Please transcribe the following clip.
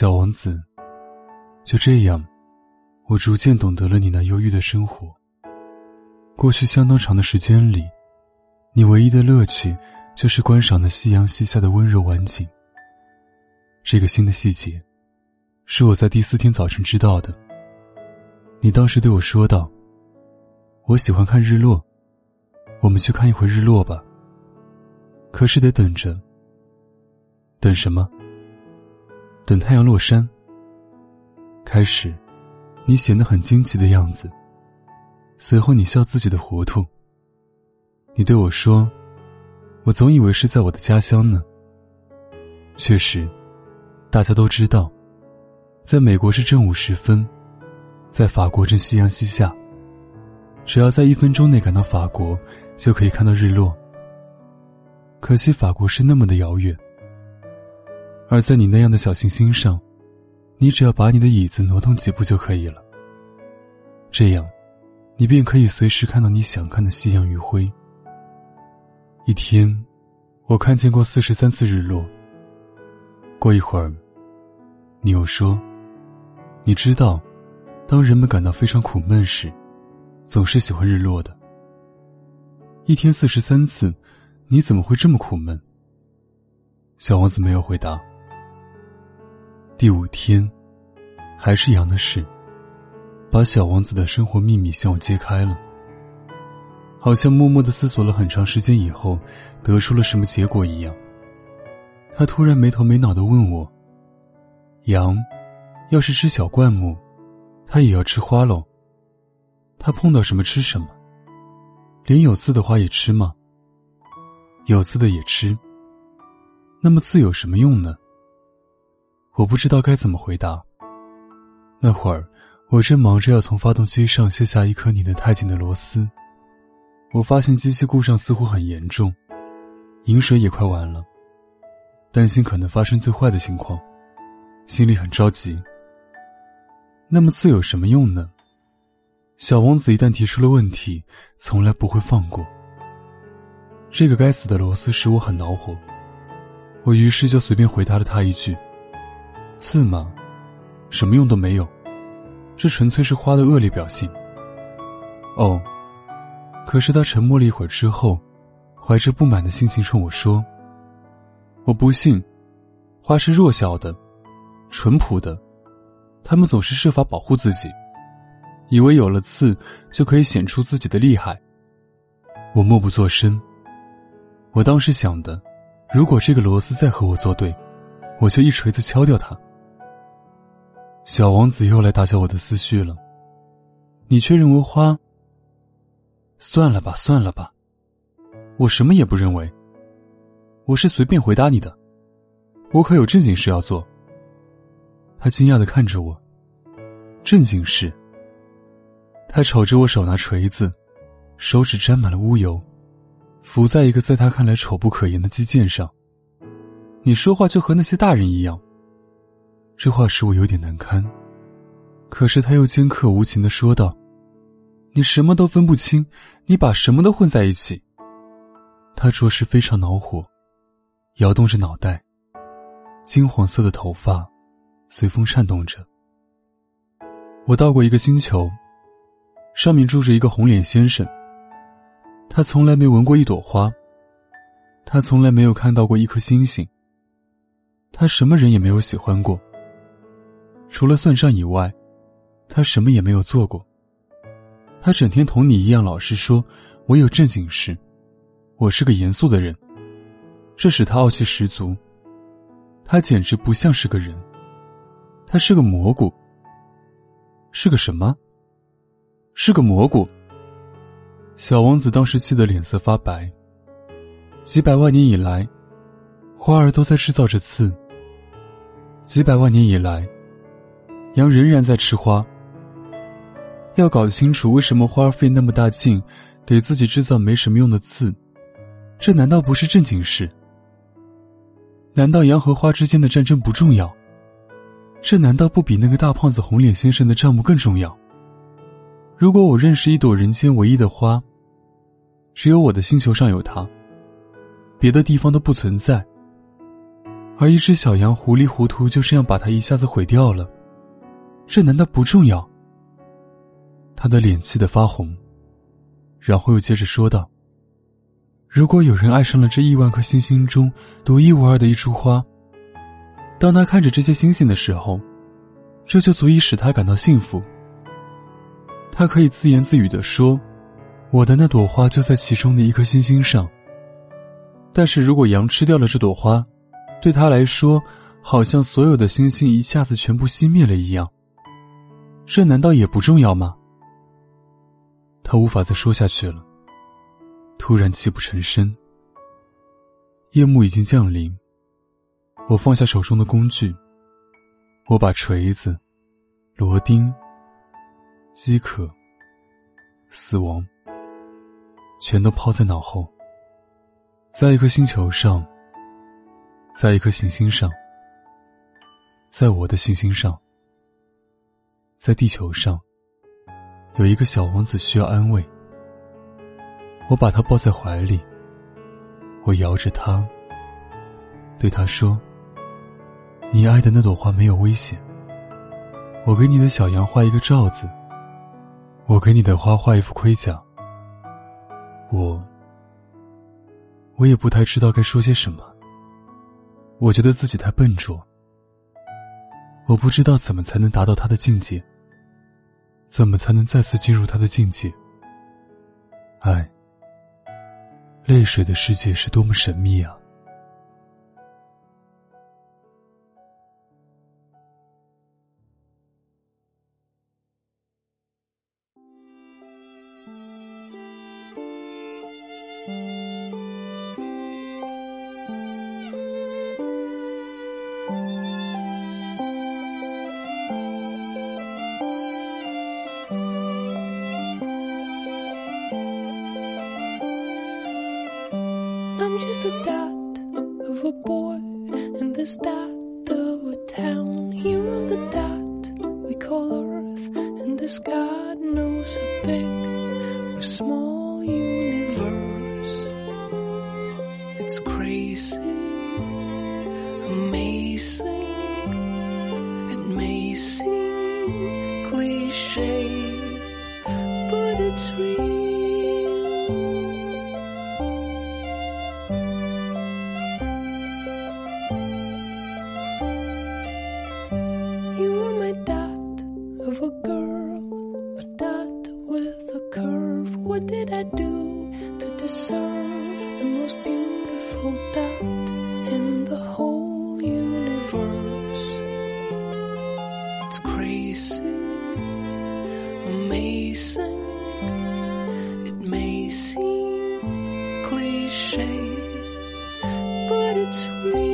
小王子。就这样，我逐渐懂得了你那忧郁的生活。过去相当长的时间里，你唯一的乐趣就是观赏那夕阳西下的温柔晚景。这个新的细节，是我在第四天早晨知道的。你当时对我说道：“我喜欢看日落，我们去看一回日落吧。”可是得等着。等什么？等太阳落山。开始，你显得很惊奇的样子。随后，你笑自己的糊涂。你对我说：“我总以为是在我的家乡呢。”确实，大家都知道，在美国是正午时分，在法国正夕阳西下。只要在一分钟内赶到法国，就可以看到日落。可惜，法国是那么的遥远。而在你那样的小行星上。你只要把你的椅子挪动几步就可以了。这样，你便可以随时看到你想看的夕阳余晖。一天，我看见过四十三次日落。过一会儿，你又说：“你知道，当人们感到非常苦闷时，总是喜欢日落的。”一天四十三次，你怎么会这么苦闷？小王子没有回答。第五天，还是羊的事，把小王子的生活秘密向我揭开了。好像默默的思索了很长时间以后，得出了什么结果一样。他突然没头没脑的问我：“羊，要是吃小灌木，它也要吃花喽？它碰到什么吃什么？连有刺的花也吃吗？有刺的也吃。那么刺有什么用呢？”我不知道该怎么回答。那会儿，我正忙着要从发动机上卸下一颗拧得太紧的螺丝。我发现机器故障似乎很严重，饮水也快完了，担心可能发生最坏的情况，心里很着急。那么刺有什么用呢？小王子一旦提出了问题，从来不会放过。这个该死的螺丝使我很恼火，我于是就随便回答了他一句。刺吗？什么用都没有，这纯粹是花的恶劣表现。哦，可是他沉默了一会儿之后，怀着不满的心情冲我说：“我不信，花是弱小的，淳朴的，他们总是设法保护自己，以为有了刺就可以显出自己的厉害。”我默不作声。我当时想的，如果这个螺丝再和我作对，我就一锤子敲掉它。小王子又来打搅我的思绪了。你却认为花？算了吧，算了吧，我什么也不认为。我是随便回答你的，我可有正经事要做。他惊讶的看着我。正经事。他瞅着我手拿锤子，手指沾满了污油，浮在一个在他看来丑不可言的肌腱上。你说话就和那些大人一样。这话使我有点难堪，可是他又尖刻无情的说道：“你什么都分不清，你把什么都混在一起。”他着实非常恼火，摇动着脑袋，金黄色的头发随风颤动着。我到过一个星球，上面住着一个红脸先生。他从来没闻过一朵花，他从来没有看到过一颗星星，他什么人也没有喜欢过。除了算账以外，他什么也没有做过。他整天同你一样老实说：“我有正经事，我是个严肃的人。”这使他傲气十足。他简直不像是个人，他是个蘑菇。是个什么？是个蘑菇。小王子当时气得脸色发白。几百万年以来，花儿都在制造着刺。几百万年以来。羊仍然在吃花。要搞清楚为什么花费那么大劲，给自己制造没什么用的刺，这难道不是正经事？难道羊和花之间的战争不重要？这难道不比那个大胖子红脸先生的账目更重要？如果我认识一朵人间唯一的花，只有我的星球上有它，别的地方都不存在，而一只小羊糊里糊涂就这样把它一下子毁掉了，这难道不重要？他的脸气得发红，然后又接着说道：“如果有人爱上了这亿万颗星星中独一无二的一株花，当他看着这些星星的时候，这就足以使他感到幸福。他可以自言自语地说：‘我的那朵花就在其中的一颗星星上。’但是如果羊吃掉了这朵花，对他来说，好像所有的星星一下子全部熄灭了一样。这难道也不重要吗？他无法再说下去了。突然泣不成声。夜幕已经降临。我放下手中的工具。我把锤子、螺钉、饥渴、死亡，全都抛在脑后。在一颗星球上。在一颗行星上，在我的行星上，在地球上，有一个小王子需要安慰。我把他抱在怀里，我摇着他，对他说：“你爱的那朵花没有危险。我给你的小羊画一个罩子，我给你的花画一副盔甲。我，我也不太知道该说些什么。”我觉得自己太笨拙，我不知道怎么才能达到他的境界，怎么才能再次进入他的境界。爱，泪水的世界是多么神秘啊 in this of a town. Here on the dot we call Earth, and this God knows how big or small universe. It's crazy, amazing. It may seem cliche, but it's real. Did I do to deserve the most beautiful dot in the whole universe? It's crazy, amazing. It may seem cliche, but it's real.